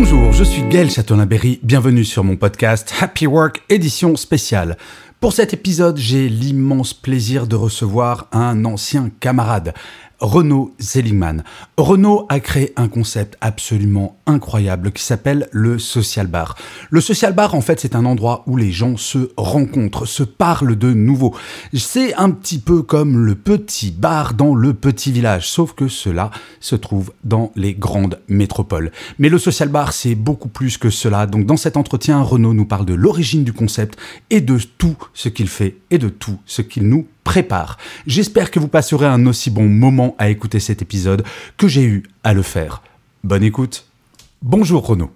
Bonjour, je suis Gaël Châtelain-Berry. Bienvenue sur mon podcast Happy Work édition spéciale. Pour cet épisode, j'ai l'immense plaisir de recevoir un ancien camarade, Renaud Zellingman. Renaud a créé un concept absolument incroyable qui s'appelle le social bar. Le social bar, en fait, c'est un endroit où les gens se rencontrent, se parlent de nouveau. C'est un petit peu comme le petit bar dans le petit village, sauf que cela se trouve dans les grandes métropoles. Mais le social bar, c'est beaucoup plus que cela. Donc, dans cet entretien, Renaud nous parle de l'origine du concept et de tout ce qu'il fait et de tout ce qu'il nous prépare. J'espère que vous passerez un aussi bon moment à écouter cet épisode que j'ai eu à le faire. Bonne écoute. Bonjour Renaud.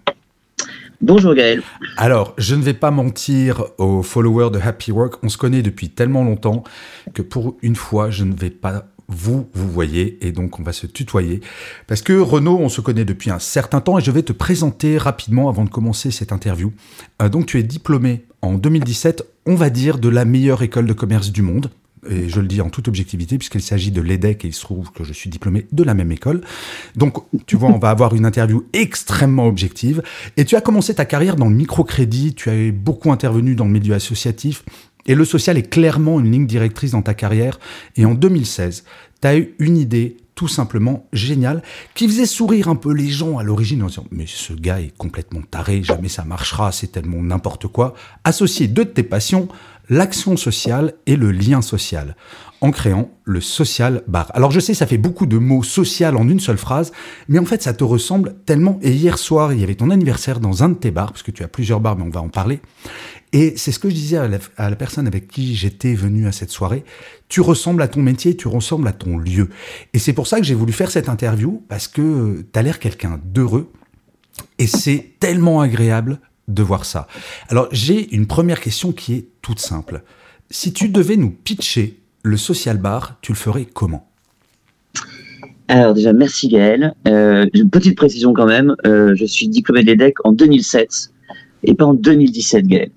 Bonjour Gaël. Alors, je ne vais pas mentir aux followers de Happy Work, on se connaît depuis tellement longtemps que pour une fois, je ne vais pas vous, vous voyez, et donc on va se tutoyer. Parce que Renaud, on se connaît depuis un certain temps et je vais te présenter rapidement avant de commencer cette interview. Euh, donc tu es diplômé en 2017, on va dire, de la meilleure école de commerce du monde, et je le dis en toute objectivité, puisqu'il s'agit de l'EDEC et il se trouve que je suis diplômé de la même école. Donc, tu vois, on va avoir une interview extrêmement objective. Et tu as commencé ta carrière dans le microcrédit, tu as beaucoup intervenu dans le milieu associatif, et le social est clairement une ligne directrice dans ta carrière. Et en 2016, tu as eu une idée tout simplement géniale qui faisait sourire un peu les gens à l'origine en disant mais ce gars est complètement taré, jamais ça marchera, c'est tellement n'importe quoi. Associer deux de tes passions, l'action sociale et le lien social, en créant le social bar. Alors je sais, ça fait beaucoup de mots social en une seule phrase, mais en fait ça te ressemble tellement. Et hier soir, il y avait ton anniversaire dans un de tes bars, parce que tu as plusieurs bars, mais on va en parler. Et c'est ce que je disais à la, personne avec qui j'étais venu à cette soirée. Tu ressembles à ton métier, tu ressembles à ton lieu. Et c'est pour ça que j'ai voulu faire cette interview, parce que tu as l'air quelqu'un d'heureux. Et c'est tellement agréable de voir ça. Alors j'ai une première question qui est toute simple. Si tu devais nous pitcher le social bar, tu le ferais comment? Alors déjà, merci Gaël. Euh, une petite précision quand même. Euh, je suis diplômé de l'EDEC en 2007 et pas en 2017, Gaël.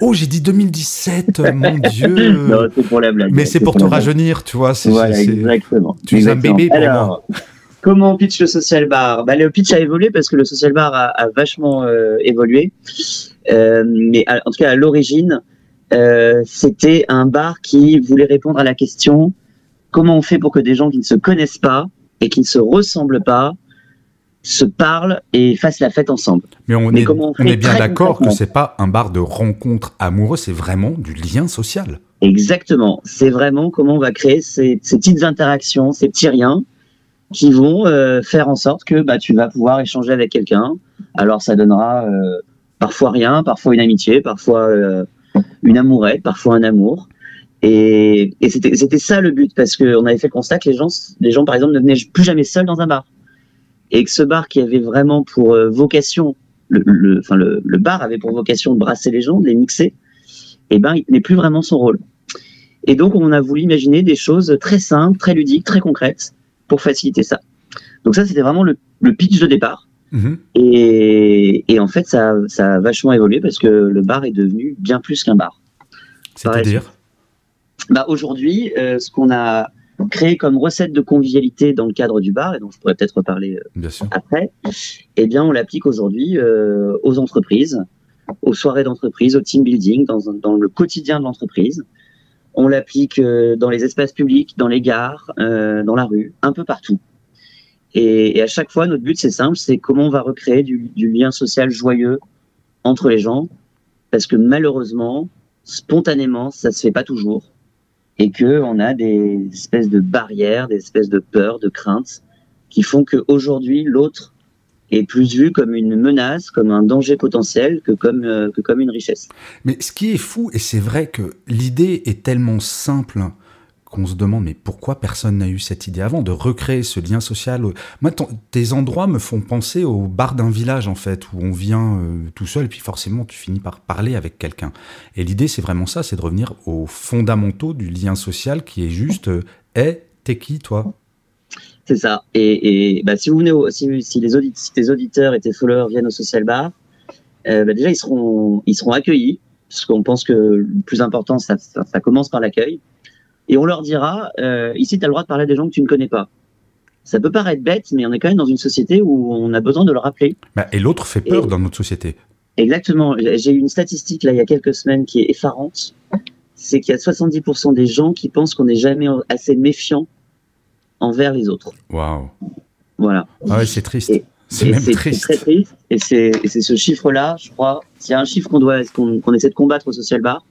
Oh, j'ai dit 2017, mon Dieu. non, c'est pour la blague. Mais c'est pour, te rajeunir, tu vois. Voilà, exactement. Tu es un bébé pour Alors, Comment on pitch le social bar? Bah, Le pitch a évolué parce que le social bar a, vachement euh, évolué. Euh, mais en tout cas, à l'origine, euh, c'était un bar qui voulait répondre à la question comment on fait pour que des gens qui ne se connaissent pas et qui ne se ressemblent pas se parlent et fassent la fête ensemble. Mais on, est, on, est, bien d'accord que c'est pas un bar de rencontre amoureuse, c'est vraiment du lien social. Exactement. C'est vraiment comment on va créer ces, ces petites interactions, ces petits riens qui vont euh, faire en sorte que bah, tu vas pouvoir échanger avec quelqu'un. Alors ça donnera euh, parfois rien, parfois une amitié, parfois euh, une amourette, parfois un amour. Et, c'était ça le but, parce qu'on avait fait le constat que les gens, les gens, par exemple, ne venaient plus jamais seuls dans un bar. Et que ce bar qui avait vraiment pour vocation, le, le, enfin le, le, bar avait pour vocation de brasser les gens, de les mixer, et eh ben il n'est plus vraiment son rôle. Et donc on a voulu imaginer des choses très simples, très ludiques, très concrètes, pour faciliter ça. Donc ça, c'était vraiment le, pitch de départ. Mhm. Et, en fait, ça, ça, a vachement évolué parce que le bar est devenu bien plus qu'un bar. C'est-à-dire bah, Aujourd'hui, euh, ce qu'on a créé comme recette de convivialité dans le cadre du bar, et dont je pourrais peut-être reparler euh, après, eh bien, on l'applique aujourd'hui euh, aux entreprises, aux soirées d'entreprise, au team building, dans, dans le quotidien de l'entreprise. On l'applique euh, dans les espaces publics, dans les gares, euh, dans la rue, un peu partout. Et, à chaque fois, notre but, c'est simple, c'est comment on va recréer du, lien social joyeux entre les gens, parce que malheureusement, spontanément, ça se fait pas toujours, et que on a des espèces de barrières, des espèces de peurs, de craintes, qui font qu'aujourd'hui, l'autre est plus vu comme une menace, comme un danger potentiel que comme, euh, que comme une richesse. Mais ce qui est fou, et c'est vrai que l'idée est tellement simple qu'on se demande mais pourquoi personne n'a eu cette idée avant de recréer ce lien social. Moi, tes endroits me font penser au bar d'un village en fait où on vient euh, tout seul et puis forcément tu finis par parler avec quelqu'un. Et l'idée c'est vraiment ça, c'est de revenir aux fondamentaux du lien social qui est juste euh, hey, t'es qui toi? C'est ça. Et, bah, si vous venez, si, les auditeurs, si tes auditeurs et tes followers viennent au social bar, euh, bah, déjà ils seront ils seront accueillis parce qu'on pense que le plus important, ça, ça, commence par l'accueil. Et on leur dira, euh, ici, tu as le droit de parler à des gens que tu ne connais pas. Ça peut paraître bête, mais on est quand même dans une société où on a besoin de le rappeler. Bah, et l'autre fait peur dans notre société. Exactement. J'ai eu une statistique là il y a quelques semaines qui est effarante. C'est qu'il y a 70% des gens qui pensent qu'on n'est jamais assez méfiant envers les autres. Waouh. Voilà. Ah ouais, c'est triste. C'est très triste. Et c'est ce chiffre-là, je crois, s'il y a un chiffre qu'on doit, qu'on essaie de combattre au social bar,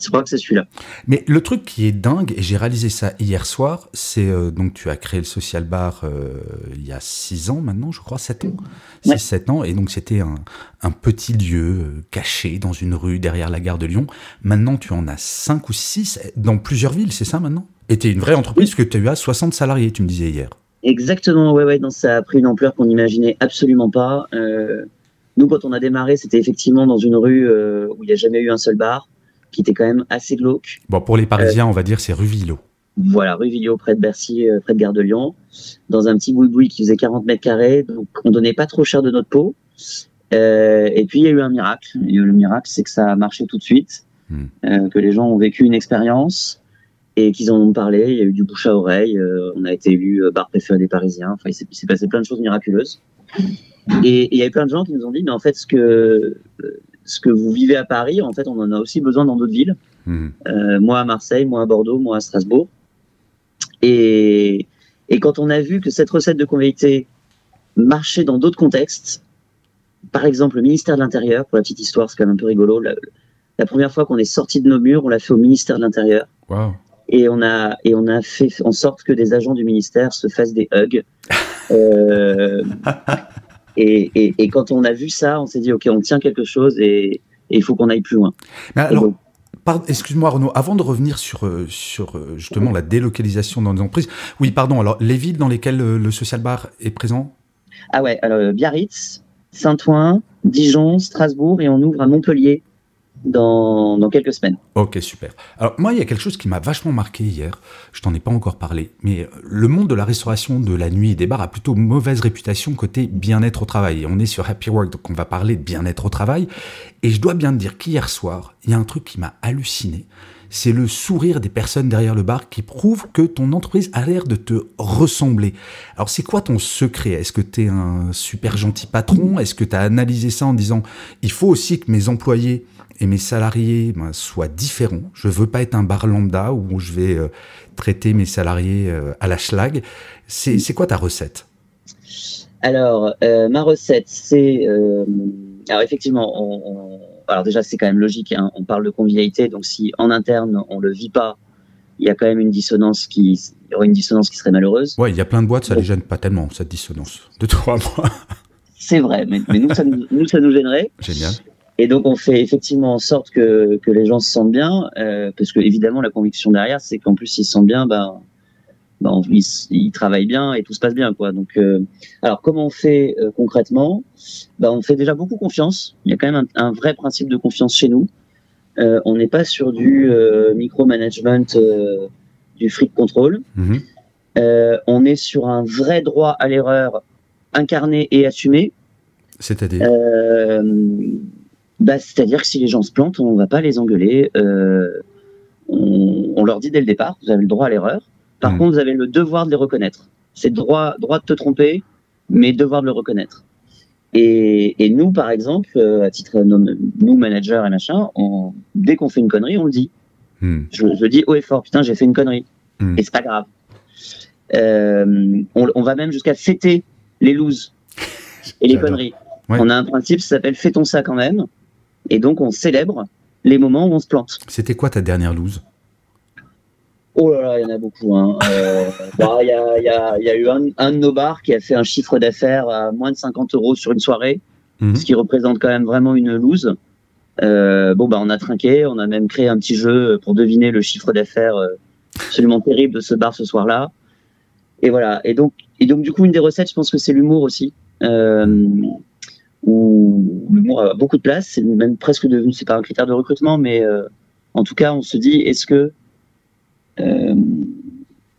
je crois que c'est celui-là. Mais le truc qui est dingue, et j'ai réalisé ça hier soir, c'est euh, donc tu as créé le social bar euh, il y a 6 ans maintenant, je crois, 7 ans. 6, 7 ans, et donc c'était un, un, petit lieu euh, caché dans une rue derrière la gare de Lyon. Maintenant, tu en as 5 ou 6 dans plusieurs villes, c'est ça maintenant? Es une vraie entreprise, que tu as 60 salariés, tu me disais hier. Exactement, ouais, ouais, ça a pris une ampleur qu'on n'imaginait absolument pas. Euh, nous, quand on a démarré, c'était effectivement dans une rue euh, où il n'y a jamais eu un seul bar, qui était quand même assez glauque. Bon, pour les Parisiens, on va dire c'est rue Villot. Voilà, rue Villot, près de Bercy, euh, près de Gare de Lyon, dans un petit boui-boui qui faisait 40 mètres carrés, donc on donnait pas trop cher de notre peau. et puis il y a eu un miracle. Et le miracle, c'est que ça a marché tout de suite, hmm. que les gens ont vécu une expérience et qu'ils en ont parlé. Il y a eu du bouche à oreille. Euh, on a été élu euh, bar préféré des Parisiens. Enfin, il s'est passé plein de choses miraculeuses. Et il y avait plein de gens qui nous ont dit, mais en fait, ce que ce que vous vivez à Paris, en fait, on en a aussi besoin dans d'autres villes. Euh, moi à Marseille, moi à Bordeaux, moi à Strasbourg. Et, et quand on a vu que cette recette de convivialité marchait dans d'autres contextes, par exemple le ministère de l'Intérieur, pour la petite histoire, c'est quand même un peu rigolo. La, la première fois qu'on est sorti de nos murs, on l'a fait au ministère de l'Intérieur. Wow et on a et on a fait en sorte que des agents du ministère se fassent des hugs. Euh, et, et, et, quand on a vu ça, on s'est dit ok, on tient quelque chose et, il faut qu'on aille plus loin. Mais alors, excuse-moi Renaud, avant de revenir sur euh, sur euh, justement la délocalisation dans les entreprises, oui, pardon. Alors les villes dans lesquelles le, social bar est présent? Ah ouais, alors Biarritz, Saint-Ouen, Dijon, Strasbourg et on ouvre à Montpellier dans, quelques semaines. Ok, super. Alors moi, il y a quelque chose qui m'a vachement marqué hier, je t'en ai pas encore parlé, mais le monde de la restauration, de la nuit et des bars a plutôt mauvaise réputation côté bien-être au travail. on est sur Happy Work, donc on va parler de bien-être au travail. Et je dois bien te dire qu'hier soir, il y a un truc qui m'a halluciné. C'est le sourire des personnes derrière le bar qui prouve que ton entreprise a l'air de te ressembler. Alors c'est quoi ton secret? Est-ce que tu es un super gentil patron? Est-ce que tu as analysé ça en disant il faut aussi que mes employés et mes salariés ben, soient différents? Je veux pas être un bar lambda où je vais euh, traiter mes salariés euh, à la schlag. C'est quoi ta recette? Alors, euh, ma recette, c'est... alors effectivement, on, alors déjà c'est quand même logique, hein, on parle de convivialité, donc si en interne on le vit pas, il y a quand même une dissonance qui, il y aurait une dissonance qui serait malheureuse. Ouais, il y a plein de boîtes, ça ne les gêne pas tellement cette dissonance de toi à moi. C'est vrai, mais, nous, ça nous, nous, ça nous gênerait. Génial. Et donc on fait effectivement en sorte que, que les gens se sentent bien, euh, parce que évidemment la conviction derrière, c'est qu'en plus ils se sentent bien, ben, ben ils, ils, travaillent bien et tout se passe bien quoi. Donc euh, alors comment on fait euh, concrètement? Ben, on fait déjà beaucoup confiance. Il y a quand même un, un vrai principe de confiance chez nous. Euh, on n'est pas sur du micromanagement, du fric control. Mm-hmm. on est sur un vrai droit à l'erreur incarné et assumé. C'est-à-dire? Bah, C'est-à-dire que si les gens se plantent, on ne va pas les engueuler. On, on, leur dit dès le départ, vous avez le droit à l'erreur. Par mmh. contre, vous avez le devoir de les reconnaître. C'est droit, droit de te tromper, mais devoir de le reconnaître. Et, et nous, par exemple, euh, à titre nous managers et machin, on, dès qu'on fait une connerie, on le dit. Mmh. Je, je dis haut et fort, putain, j'ai fait une connerie. Mmh. Et c'est pas grave. Euh, on, on, va même jusqu'à fêter les looses et les conneries. Ouais. On a un principe, ça s'appelle fêtons ça quand même. Et donc, on célèbre les moments où on se plante. C'était quoi ta dernière loose? Oh là là, il y en a beaucoup. Hein. Euh, bah, il y, a, y, a, eu un, un, de nos bars qui a fait un chiffre d'affaires à moins de 50 euros sur une soirée, mmh. ce qui représente quand même vraiment une loose. Euh, bon, bah, on a trinqué, on a même créé un petit jeu pour deviner le chiffre d'affaires euh, absolument terrible de ce bar ce soir-là. Et voilà. Et donc, et donc, du coup, une des recettes, je pense que c'est l'humour aussi. Euh, où l'humour a beaucoup de place. C'est même presque devenu, c'est pas un critère de recrutement, mais euh, en tout cas, on se dit, est-ce que,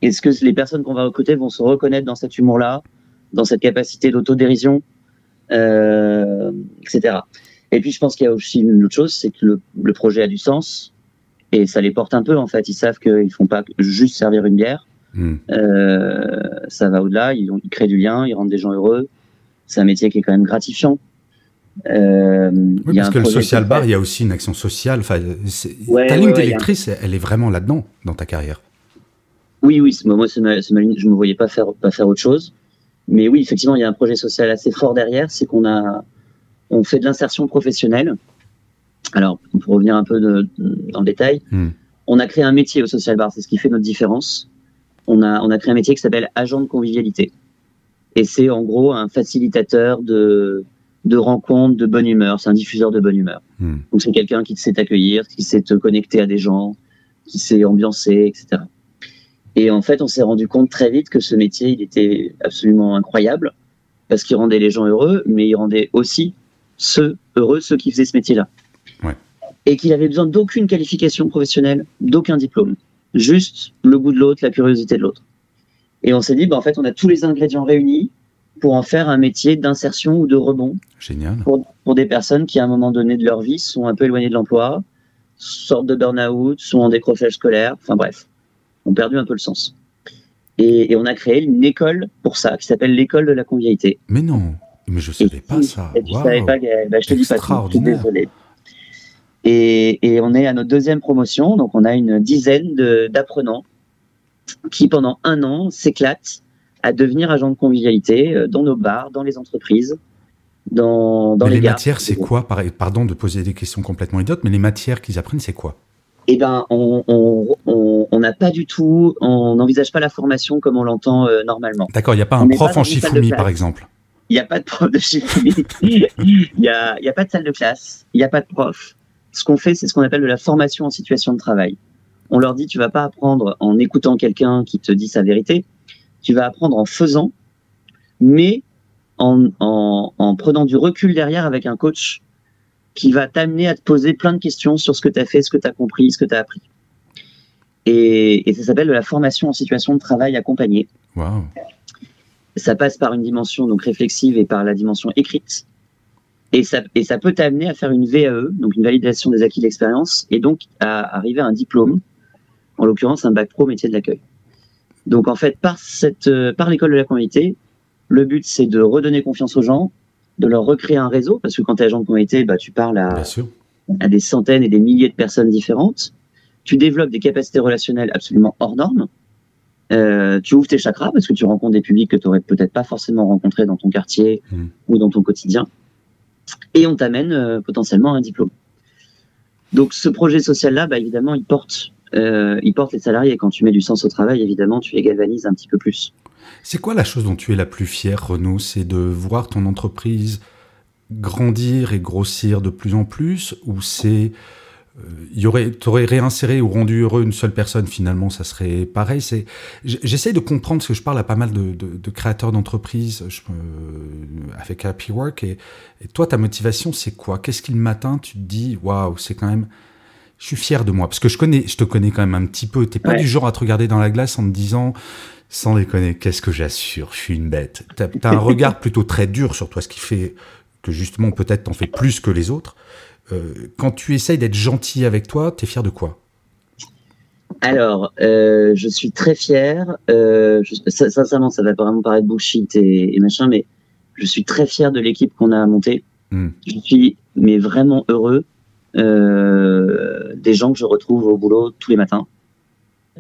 est-ce que les personnes qu'on va recruter vont se reconnaître dans cet humour-là, dans cette capacité d'autodérision, euh, etc. Et puis, je pense qu'il y a aussi une autre chose, c'est que le, le, projet a du sens et ça les porte un peu. En fait, ils savent qu'ils font pas juste servir une bière. Hmm. Euh, ça va au-delà. Ils, ils, créent du lien, ils rendent des gens heureux. C'est un métier qui est quand même gratifiant. Euh, oui, parce que le social bar, il y a aussi une action sociale. Enfin, ouais, ta ligne directrice, elle est vraiment là-dedans dans ta carrière. Oui, oui. Moi, ma, ma, ligne. Je me voyais pas faire pas faire autre chose. Mais oui, effectivement, il y a un projet social assez fort derrière. C'est qu'on a on fait de l'insertion professionnelle. Alors, pour revenir un peu de, de, dans le détail, hmm. on a créé un métier au social bar. C'est ce qui fait notre différence. On a on a créé un métier qui s'appelle agent de convivialité. Et c'est en gros un facilitateur de de rencontres, de bonne humeur. C'est un diffuseur de bonne humeur. Hmm. Donc c'est quelqu'un qui sait t'accueillir, qui sait te connecter à des gens, qui sait ambiancer, etc. Et en fait, on s'est rendu compte très vite que ce métier, il était absolument incroyable parce qu'il rendait les gens heureux, mais il rendait aussi ceux heureux, ceux qui faisaient ce métier-là. Ouais. Et qu'il avait besoin d'aucune qualification professionnelle, d'aucun diplôme, juste le goût de l'autre, la curiosité de l'autre. Et on s'est dit, bah, en fait, on a tous les ingrédients réunis pour en faire un métier d'insertion ou de rebond. Génial. Pour, pour, des personnes qui, à un moment donné de leur vie, sont un peu éloignées de l'emploi, sortent de burn-out, sont en décrochage scolaire, enfin bref, ont perdu un peu le sens. Et, et on a créé une école pour ça, qui s'appelle l'école de la convivialité. Mais non, mais je ne savais pas ça. Et tu wow. savais pas, bah, je te dis pas tout, suis désolé. Et, et, on est à notre deuxième promotion, donc on a une dizaine d'apprenants qui, pendant un an, s'éclatent à devenir agent de convivialité euh, dans nos bars, dans les entreprises, dans, dans les, les gares. matières, c'est quoi Pardon de poser des questions complètement idiotes, mais les matières qu'ils apprennent, c'est quoi? Eh ben, on n'a pas du tout, on n'envisage pas la formation comme on l'entend euh, normalement. D'accord, il n'y a pas un prof en Shifumi, par exemple? Il n'y a pas de prof de Shifumi. Il n'y a, a, pas de salle de classe. Il n'y a pas de prof. Ce qu'on fait, c'est ce qu'on appelle de la formation en situation de travail. On leur dit, tu vas pas apprendre en écoutant quelqu'un qui te dit sa vérité tu vas apprendre en faisant, mais en, en, en, prenant du recul derrière avec un coach qui va t'amener à te poser plein de questions sur ce que tu as fait, ce que tu as compris, ce que tu as appris. Et, et ça s'appelle de la formation en situation de travail accompagnée. Wow. Ça passe par une dimension donc réflexive et par la dimension écrite. Et ça, et ça peut t'amener à faire une VAE, donc une validation des acquis de l'expérience, et donc à arriver à un diplôme, en l'occurrence un bac pro métier de l'accueil. Donc en fait, par, cette, euh, par l'école de la convivialité, le but c'est de redonner confiance aux gens, de leur recréer un réseau, parce que quand tu es agent de convivialité, bah, tu parles à, à des centaines et des milliers de personnes différentes. Tu développes des capacités relationnelles absolument hors normes. Euh, tu ouvres tes chakras parce que tu rencontres des publics que tu aurais peut-être pas forcément rencontrés dans ton quartier mmh. ou dans ton quotidien. Et on t'amène euh, potentiellement un diplôme. Donc ce projet social-là, bah, évidemment, il porte euh, il porte les salariés. Quand tu mets du sens au travail, évidemment, tu les galvanises un petit peu plus. C'est quoi la chose dont tu es la plus fière, Renaud? C'est de voir ton entreprise grandir et grossir de plus en plus Ou c'est. Euh, aurait, t'aurais réinséré ou rendu heureux une seule personne, finalement, ça serait pareil? C'est, j'essaie de comprendre parce que je parle à pas mal de, créateurs d'entreprises avec Happy Work. Et, et, toi, ta motivation, c'est quoi? Qu'est-ce qui le matin, tu te dis, waouh, c'est quand même je suis fier de moi parce que je connais, je te connais quand même un petit peu. T'es pas ouais. du genre à te regarder dans la glace en te disant, sans déconner, qu'est-ce que j'assure, je suis une bête. T'as as un regard plutôt très dur sur toi, ce qui fait que justement peut-être t'en fais plus que les autres. Euh, quand tu essayes d'être gentil avec toi, t'es fier de quoi? Alors, euh, je suis très fier. Euh, je, sincèrement, ça va vraiment paraître bullshit et, et machin, mais je suis très fier de l'équipe qu'on a montée. Mm. Je suis mais vraiment heureux des gens que je retrouve au boulot tous les matins.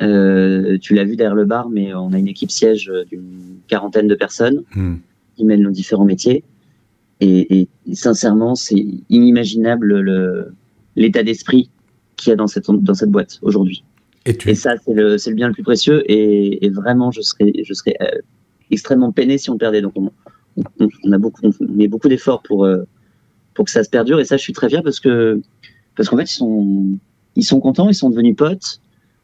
Euh, tu l'as vu derrière le bar, mais on a une équipe siège d'une quarantaine de personnes qui mènent nos différents métiers. Et, et sincèrement, c'est inimaginable le, l'état d'esprit qu'il y a dans cette, dans cette boîte aujourd'hui. Et, tu... et, ça, c'est le, c'est le bien le plus précieux. Et, et vraiment, je serais, je serais euh, extrêmement peiné si on perdait. Donc, on, on, on a beaucoup, on met beaucoup d'efforts pour, euh, pour que ça se perdure. Et ça, je suis très fier parce que, parce qu'en fait, ils sont, ils sont contents, ils sont devenus potes.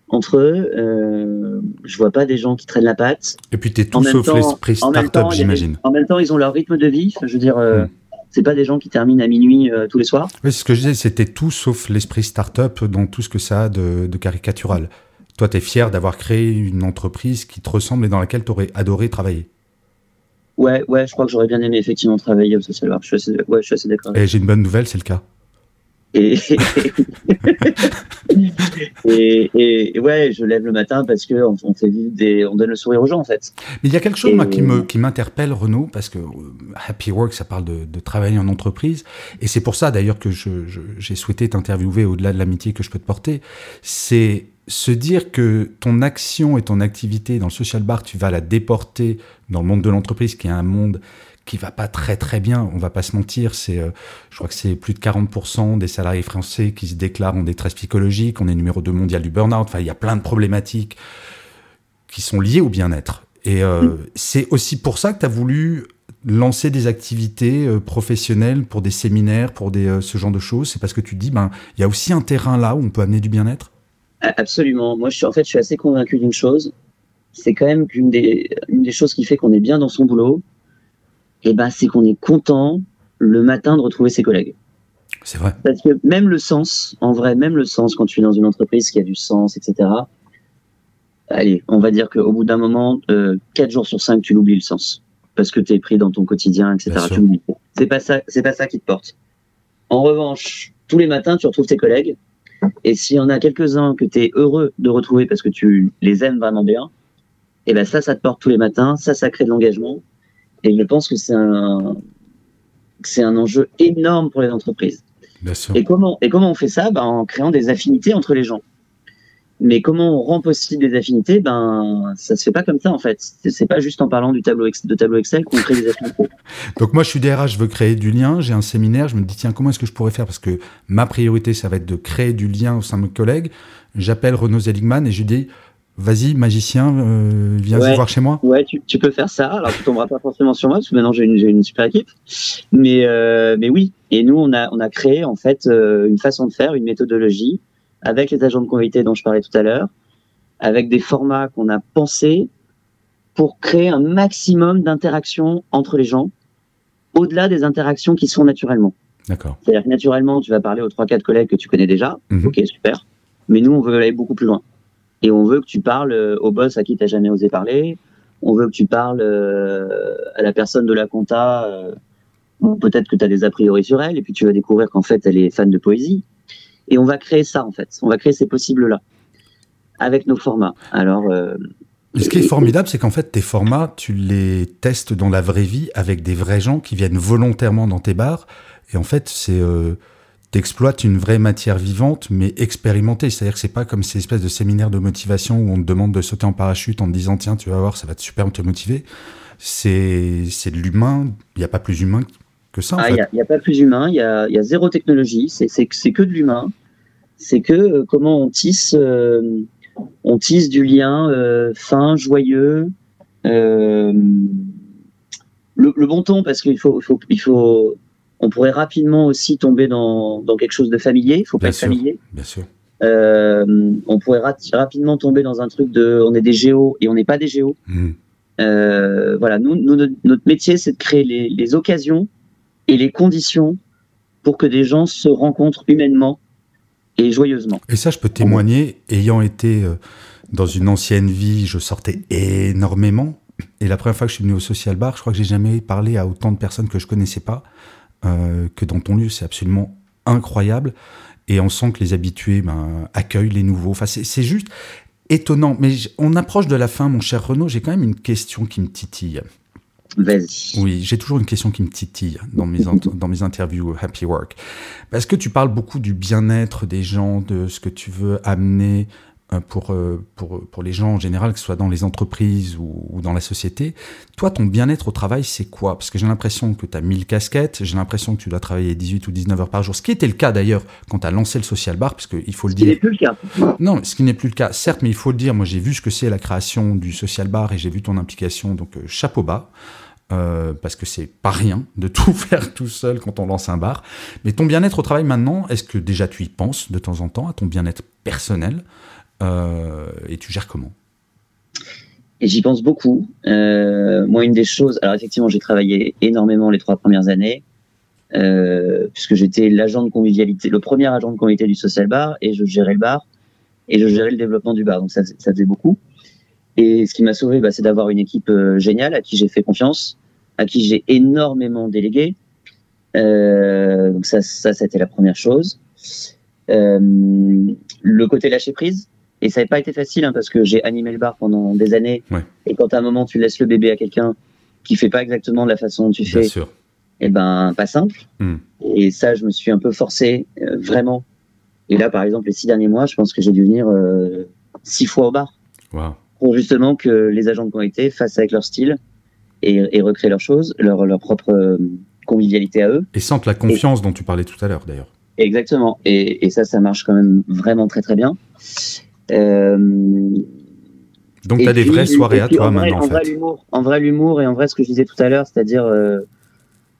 entre eux. Euh, je vois pas des gens qui traînent la patte. Et puis, tu es tout sauf l'esprit start-up, j'imagine. En même temps, ils ont leur rythme de vie. je veux dire, euh, hmm. c'est pas des gens qui terminent à minuit euh, tous les soirs. Oui, c'est ce que je disais, c'était tout sauf l'esprit start-up dans tout ce que ça a de, de caricatural. Toi, tu es fier d'avoir créé une entreprise qui te ressemble et dans laquelle tu aurais adoré travailler. Ouais, ouais, je crois que j'aurais bien aimé effectivement travailler au social work. Je suis assez, ouais, je suis assez d'accord. Et j'ai une bonne nouvelle, c'est le cas. Et, et, ouais, je lève le matin parce que on, fait des, on donne le sourire aux gens en fait. Mais il y a quelque chose moi, qui me qui m'interpelle Renaud parce que euh, Happy Work ça parle de, de travailler en entreprise et c'est pour ça d'ailleurs que je, j'ai souhaité t'interviewer au-delà de l'amitié que je peux te porter. C'est se dire que ton action et ton activité dans le social bar, tu vas la déporter dans le monde de l'entreprise, qui est un monde qui va pas très très bien, on va pas se mentir, c'est euh, je crois que c'est plus de 40% des salariés français qui se déclarent en détresse psychologique, on est numéro 2 mondial du burn-out, enfin il y a plein de problématiques qui sont liées au bien-être. Et euh, mm. c'est aussi pour ça que tu as voulu lancer des activités euh, professionnelles pour des séminaires, pour des, ce genre de choses, c'est parce que tu te dis ben il y a aussi un terrain là où on peut amener du bien-être? Absolument. Moi, je suis, en fait, je suis assez convaincu d'une chose. C'est quand même qu'une des, une des choses qui fait qu'on est bien dans son boulot, eh ben, c'est qu'on est content le matin de retrouver ses collègues. C'est vrai. Parce que même le sens, en vrai, même le sens, quand tu es dans une entreprise qui a du sens, etc., allez, on va dire qu'au bout d'un moment, euh, 4 jours sur 5, tu l'oublies le sens. Parce que tu es pris dans ton quotidien, etc. C'est pas ça, c'est pas ça qui te porte. En revanche, tous les matins, tu retrouves tes collègues et s'il y en a quelques-uns que tu es heureux de retrouver parce que tu les aimes vraiment bien, et eh ben ça, ça te porte tous les matins, ça, ça crée de l'engagement. Et je pense que c'est un, c'est un enjeu énorme pour les entreprises. Et comment, et comment on fait ça? Ben, En créant des affinités entre les gens. Mais comment on rend possible des affinités? Ben, ça se fait pas comme ça en fait. C'est pas juste en parlant du tableau de tableau Excel qu'on crée des affinités. Donc moi, je suis DRH, je veux créer du lien. J'ai un séminaire, je me dis tiens, comment est-ce que je pourrais faire? Parce que ma priorité, ça va être de créer du lien au sein de mes collègues. J'appelle Renaud Zeligman et je lui dis Vas-y, magicien, euh, viens voir chez moi. Ouais, tu, tu, peux faire ça. Alors, tu tomberas pas forcément sur moi, parce que maintenant j'ai une, une, super équipe. Mais, euh, mais oui. Et nous, on a, on a créé en fait euh, une façon de faire, une méthodologie avec les agents de convivialité dont je parlais tout à l'heure, avec des formats qu'on a pensés pour créer un maximum d'interactions entre les gens, au-delà des interactions qui sont naturellement. D'accord. C'est-à-dire que naturellement, tu vas parler aux 3-4 collègues que tu connais déjà. Mhm. Ok, super. Mais nous, on veut aller beaucoup plus loin. Et on veut que tu parles euh, au boss à qui tu n'as jamais osé parler. On veut que tu parles euh, à la personne de la compta. Euh, peut-être que tu as des a priori sur elle, et puis tu vas découvrir qu'en fait, elle est fan de poésie. Et on va créer ça, en fait. On va créer ces possibles-là avec nos formats. Alors. Euh, ce qui est formidable, c'est qu'en fait, tes formats, tu les testes dans la vraie vie avec des vrais gens qui viennent volontairement dans tes bars. Et en fait, c'est. Euh, t'exploites une vraie matière vivante, mais expérimentée. C'est-à-dire que c'est pas comme ces espèces de séminaires de motivation où on te demande de sauter en parachute en te disant tiens, tu vas voir, ça va te super te motiver. C'est de l'humain. Il n'y a pas plus humain ah, il n'y a, pas plus humain, il y a, zéro technologie, c'est que de l'humain. C'est que euh, comment on tisse, euh, on tisse du lien euh, fin, joyeux, le, bon ton, parce qu'il faut, il faut, on pourrait rapidement aussi tomber dans, quelque chose de familier, il faut pas être familier. Bien sûr. on pourrait rapidement tomber dans un truc de on est des géos et on n'est pas des géos. Mmh. voilà, nous, notre, métier, c'est de créer les occasions et les conditions pour que des gens se rencontrent humainement et joyeusement. Et ça, je peux témoigner, ayant été euh, dans une ancienne vie, je sortais énormément. Et la première fois que je suis venu au Social Bar, je crois que j'ai jamais parlé à autant de personnes que je connaissais pas euh, que dans ton lieu. C'est absolument incroyable. Et on sent que les habitués ben, accueillent les nouveaux. Enfin, c'est juste étonnant. Mais on approche de la fin, mon cher Renaud. J'ai quand même une question qui me titille. Oui, j'ai toujours une question qui me titille dans mes, dans mes interviews Happy Work. Parce que tu parles beaucoup du bien-être des gens, de ce que tu veux amener euh, pour, euh, pour, pour les gens en général, que ce soit dans les entreprises ou, dans la société. Toi, ton bien-être au travail, c'est quoi? Parce que j'ai l'impression que tu as 1000 casquettes, j'ai l'impression que tu dois travailler 18 ou 19 heures par jour, ce qui était le cas d'ailleurs quand tu as lancé le Social Bar, parce qu'il faut le dire. Ce qui n'est plus le cas. Non, ce qui n'est plus le cas, certes, mais il faut le dire. Moi, j'ai vu ce que c'est la création du Social Bar et j'ai vu ton implication, donc euh, chapeau bas. Euh, parce que c'est pas rien de tout faire tout seul quand on lance un bar. Mais ton bien-être au travail maintenant, est-ce que déjà tu y penses de temps en temps à ton bien-être personnel? Et tu gères comment? J'y pense beaucoup. Euh, moi, une des choses, alors effectivement, j'ai travaillé énormément les trois premières années, euh, puisque j'étais l'agent de convivialité, le premier agent de convivialité du social bar, et je gérais le bar, et je gérais le développement du bar, donc ça, ça faisait beaucoup. Et ce qui m'a sauvé, bah, c'est d'avoir une équipe euh, géniale à qui j'ai fait confiance, à qui j'ai énormément délégué. Euh, donc ça, ça, c'était la première chose. Euh, le côté lâcher prise, et ça n'a pas été facile hein, parce que j'ai animé le bar pendant des années. Et quand à un moment tu laisses le bébé à quelqu'un qui fait pas exactement de la façon dont tu fais, et eh ben pas simple. Hmm. Et ça, je me suis un peu forcé euh, vraiment. Et là, par exemple, les six derniers mois, je pense que j'ai dû venir euh, six fois au bar pour justement que les agents de qualité fassent avec leur style et, recréent leurs choses, leur, leur propre euh, convivialité à eux. Et sentent la confiance dont tu parlais tout à l'heure, d'ailleurs. Exactement. Et, et, ça, ça marche quand même vraiment très très bien. Euh, Donc tu as des vraies soirées à toi maintenant. En, vrai, l'humour, en vrai, l'humour et en vrai ce que je disais tout à l'heure, c'est-à-dire euh,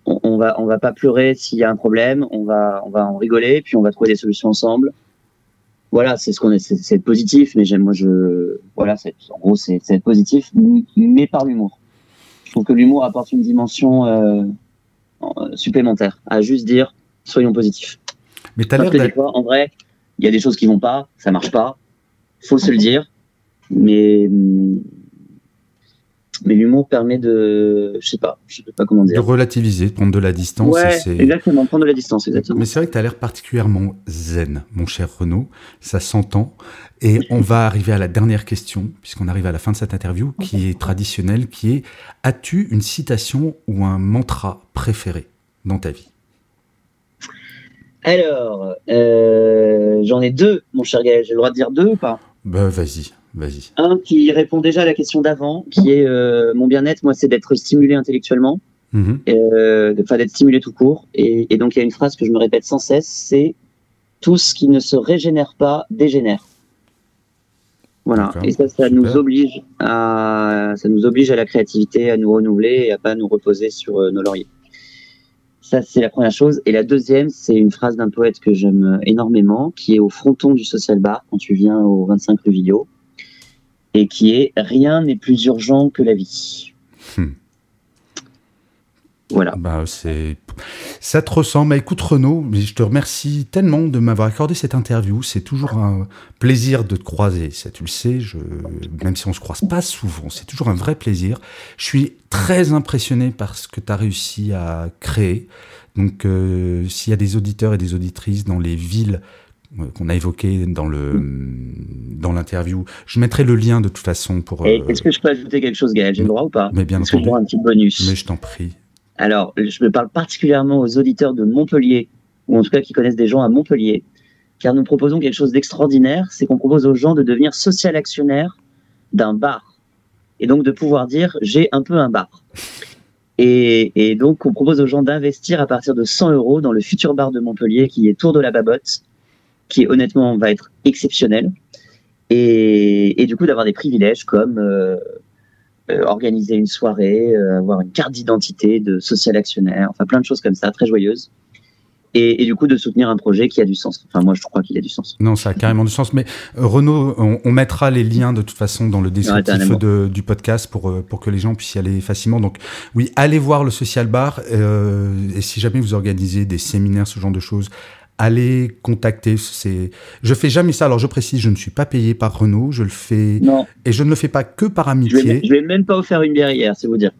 on, va on va pas pleurer s'il y a un problème, on va on va en rigoler, puis on va trouver des solutions ensemble. Voilà, c'est ce qu'on est, c'est être positif, mais j'aime moi je voilà, en gros c'est être positif, mais par l'humour. Je trouve que l'humour apporte une dimension euh, supplémentaire à juste dire soyons positifs. Mais as l'air En vrai, il y a des choses qui vont pas, ça marche pas, faut se le dire, mais mais l'humour permet de, je sais pas, je sais pas comment dire. De relativiser, de prendre de la distance. Ouais, exactement, prendre de la distance, exactement. Mais c'est vrai que tu as l'air particulièrement zen, mon cher Renaud, ça s'entend. Et on va arriver à la dernière question, puisqu'on arrive à la fin de cette interview, qui est traditionnelle, qui est, as-tu une citation ou un mantra préféré dans ta vie? Alors, euh, j'en ai deux, mon cher Gaël. J'ai le droit de dire deux ou pas? Bah, vas-y, vas-y. Un qui répond déjà à la question d'avant, qui est euh, mon bien-être, moi, c'est d'être stimulé intellectuellement, mhm. euh, enfin d'être stimulé tout court. Et, donc, il y a une phrase que je me répète sans cesse, c'est tout ce qui ne se régénère pas dégénère. Voilà. Et ça, ça nous oblige à, ça nous oblige à la créativité, à nous renouveler et à pas nous reposer sur nos lauriers. Ça, c'est la première chose. Et la deuxième, c'est une phrase d'un poète que j'aime énormément, qui est au fronton du Social Bar, quand tu viens au 25 rue Villot, et qui est Rien n'est plus urgent que la vie. Hmm. Voilà. Bah, c'est... Ça te ressemble. Bah, écoute, Renaud, je te remercie tellement de m'avoir accordé cette interview. C'est toujours un plaisir de te croiser. Ça, tu le sais, je... même si on se croise pas souvent, c'est toujours un vrai plaisir. Je suis très impressionné par ce que tu as réussi à créer. Donc, euh, s'il y a des auditeurs et des auditrices dans les villes euh, qu'on a évoquées dans le dans l'interview. Je mettrai le lien de toute façon pour. Est-ce que je peux ajouter quelque chose, Gaël? J'ai le droit ou pas? Mais bien entendu. un petit bonus? Mais je t'en prie. Alors, je me parle particulièrement aux auditeurs de Montpellier, ou en tout cas qui connaissent des gens à Montpellier, car nous proposons quelque chose d'extraordinaire, c'est qu'on propose aux gens de devenir social actionnaire d'un bar, et donc de pouvoir dire j'ai un peu un bar. Et, donc on propose aux gens d'investir à partir de 100 euros dans le futur bar de Montpellier qui est Tour de la Babotte, qui honnêtement va être exceptionnel, et, du coup d'avoir des privilèges comme euh, organiser une soirée, euh, avoir une carte d'identité de social actionnaire, enfin plein de choses comme ça, très joyeuses. Et, du coup de soutenir un projet qui a du sens. Enfin, moi, je crois qu'il a du sens. Non, ça a carrément du sens. Mais euh, Renaud, on, mettra les liens de toute façon dans le descriptif du podcast pour, pour que les gens puissent y aller facilement. Donc, oui, allez voir le Social Bar. et si jamais vous organisez des séminaires, ce genre de choses, allez contacter. C'est, je fais jamais ça. Alors je précise, je ne suis pas payé par Renault. Je le fais non. et je ne le fais pas que par amitié. Je vais, vais même pas offert une bière hier, c'est vous dire.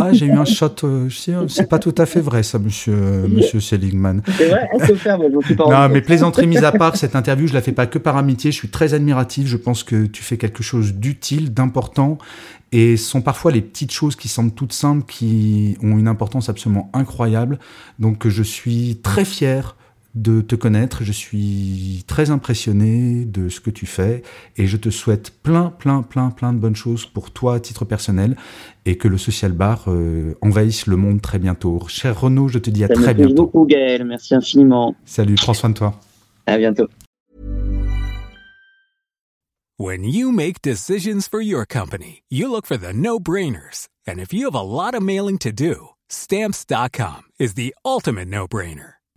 Ah, j'ai eu un shot. Euh, c'est pas tout à fait vrai, ça, monsieur, monsieur Seligman. C'est vrai, offert, moi, suis pas Non, mais plaisanterie mise à part, cette interview, je la fais pas que par amitié. Je suis très admiratif. Je pense que tu fais quelque chose d'utile, d'important. Et ce sont parfois les petites choses qui semblent toutes simples qui ont une importance absolument incroyable. Donc, je suis très fier de te connaître. Je suis très impressionné de ce que tu fais et je te souhaite plein, plein, plein, plein de bonnes choses pour toi à titre personnel et que le Social Bar euh, envahisse le monde très bientôt. Cher Renaud, je te dis à Ça très me bientôt. beaucoup Gaël, merci infiniment. Salut, prends soin de toi. À bientôt. When you make decisions for your company, you look for the no-brainers. And if you have a lot of mailing to do, stamps.com is the ultimate no-brainer.